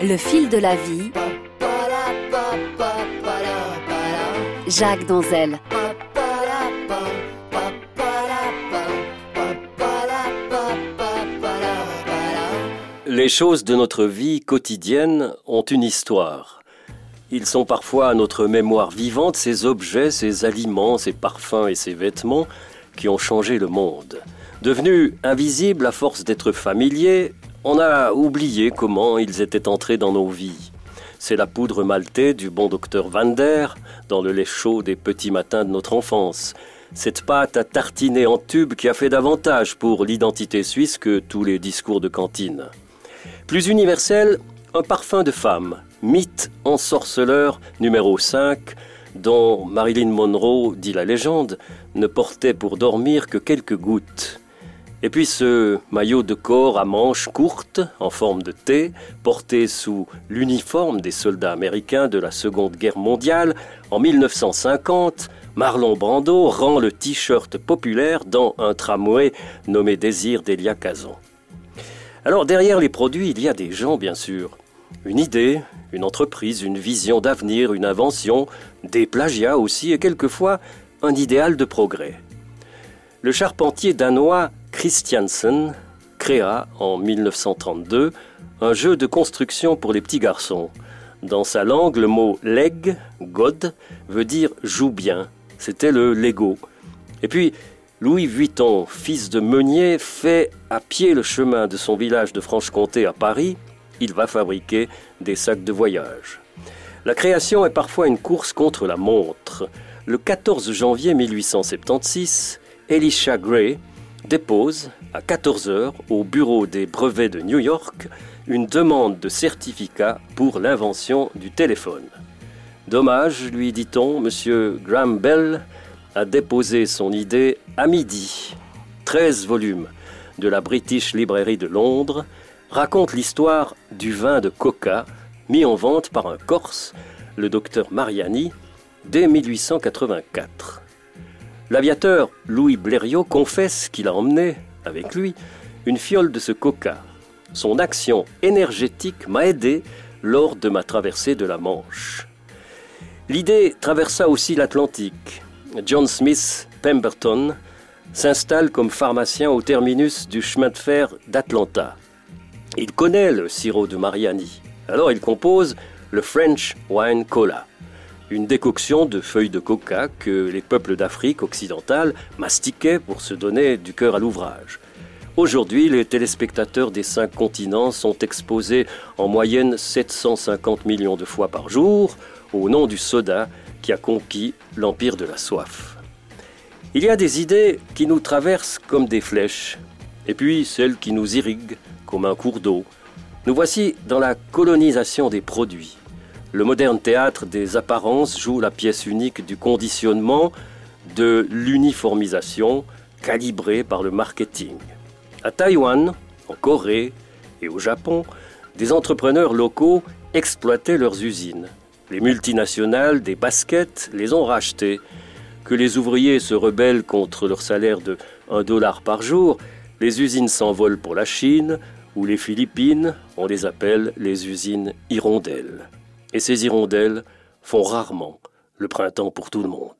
Le fil de la vie. Jacques Danzel. Les choses de notre vie quotidienne ont une histoire. Ils sont parfois à notre mémoire vivante ces objets, ces aliments, ces parfums et ces vêtements qui ont changé le monde. Devenus invisibles à force d'être familiers, on a oublié comment ils étaient entrés dans nos vies. C'est la poudre maltée du bon docteur Van Der dans le lait chaud des petits matins de notre enfance. Cette pâte à tartiner en tube qui a fait davantage pour l'identité suisse que tous les discours de cantine. Plus universel, un parfum de femme, mythe ensorceleur numéro 5, dont Marilyn Monroe, dit la légende, ne portait pour dormir que quelques gouttes. Et puis ce maillot de corps à manches courtes, en forme de T, porté sous l'uniforme des soldats américains de la Seconde Guerre mondiale, en 1950, Marlon Brando rend le t-shirt populaire dans un tramway nommé Désir d'Elia Kazan. Alors derrière les produits, il y a des gens, bien sûr. Une idée, une entreprise, une vision d'avenir, une invention, des plagiats aussi, et quelquefois un idéal de progrès. Le charpentier danois Christiansen créa en 1932 un jeu de construction pour les petits garçons. Dans sa langue, le mot leg, god, veut dire joue bien. C'était le Lego. Et puis, Louis Vuitton, fils de meunier, fait à pied le chemin de son village de Franche-Comté à Paris. Il va fabriquer des sacs de voyage. La création est parfois une course contre la montre. Le 14 janvier 1876, Elisha Gray dépose à 14 heures au bureau des brevets de New York une demande de certificat pour l'invention du téléphone. Dommage, lui dit-on, M. Graham Bell a déposé son idée à midi. 13 volumes de la British Library de Londres racontent l'histoire du vin de coca mis en vente par un Corse, le docteur Mariani, dès 1884. L'aviateur Louis Blériot confesse qu'il a emmené, avec lui, une fiole de ce coca. Son action énergétique m'a aidé lors de ma traversée de la Manche. L'idée traversa aussi l'Atlantique. John Smith Pemberton s'installe comme pharmacien au terminus du chemin de fer d'Atlanta. Il connaît le sirop de Mariani. Alors il compose le French Wine Cola une décoction de feuilles de coca que les peuples d'Afrique occidentale mastiquaient pour se donner du cœur à l'ouvrage. Aujourd'hui, les téléspectateurs des cinq continents sont exposés en moyenne 750 millions de fois par jour au nom du soda qui a conquis l'empire de la soif. Il y a des idées qui nous traversent comme des flèches, et puis celles qui nous irriguent comme un cours d'eau. Nous voici dans la colonisation des produits. Le moderne théâtre des apparences joue la pièce unique du conditionnement, de l'uniformisation calibrée par le marketing. À Taïwan, en Corée et au Japon, des entrepreneurs locaux exploitaient leurs usines. Les multinationales des baskets les ont rachetées. Que les ouvriers se rebellent contre leur salaire de 1 dollar par jour, les usines s'envolent pour la Chine ou les Philippines, on les appelle les usines hirondelles et ces hirondelles font rarement le printemps pour tout le monde.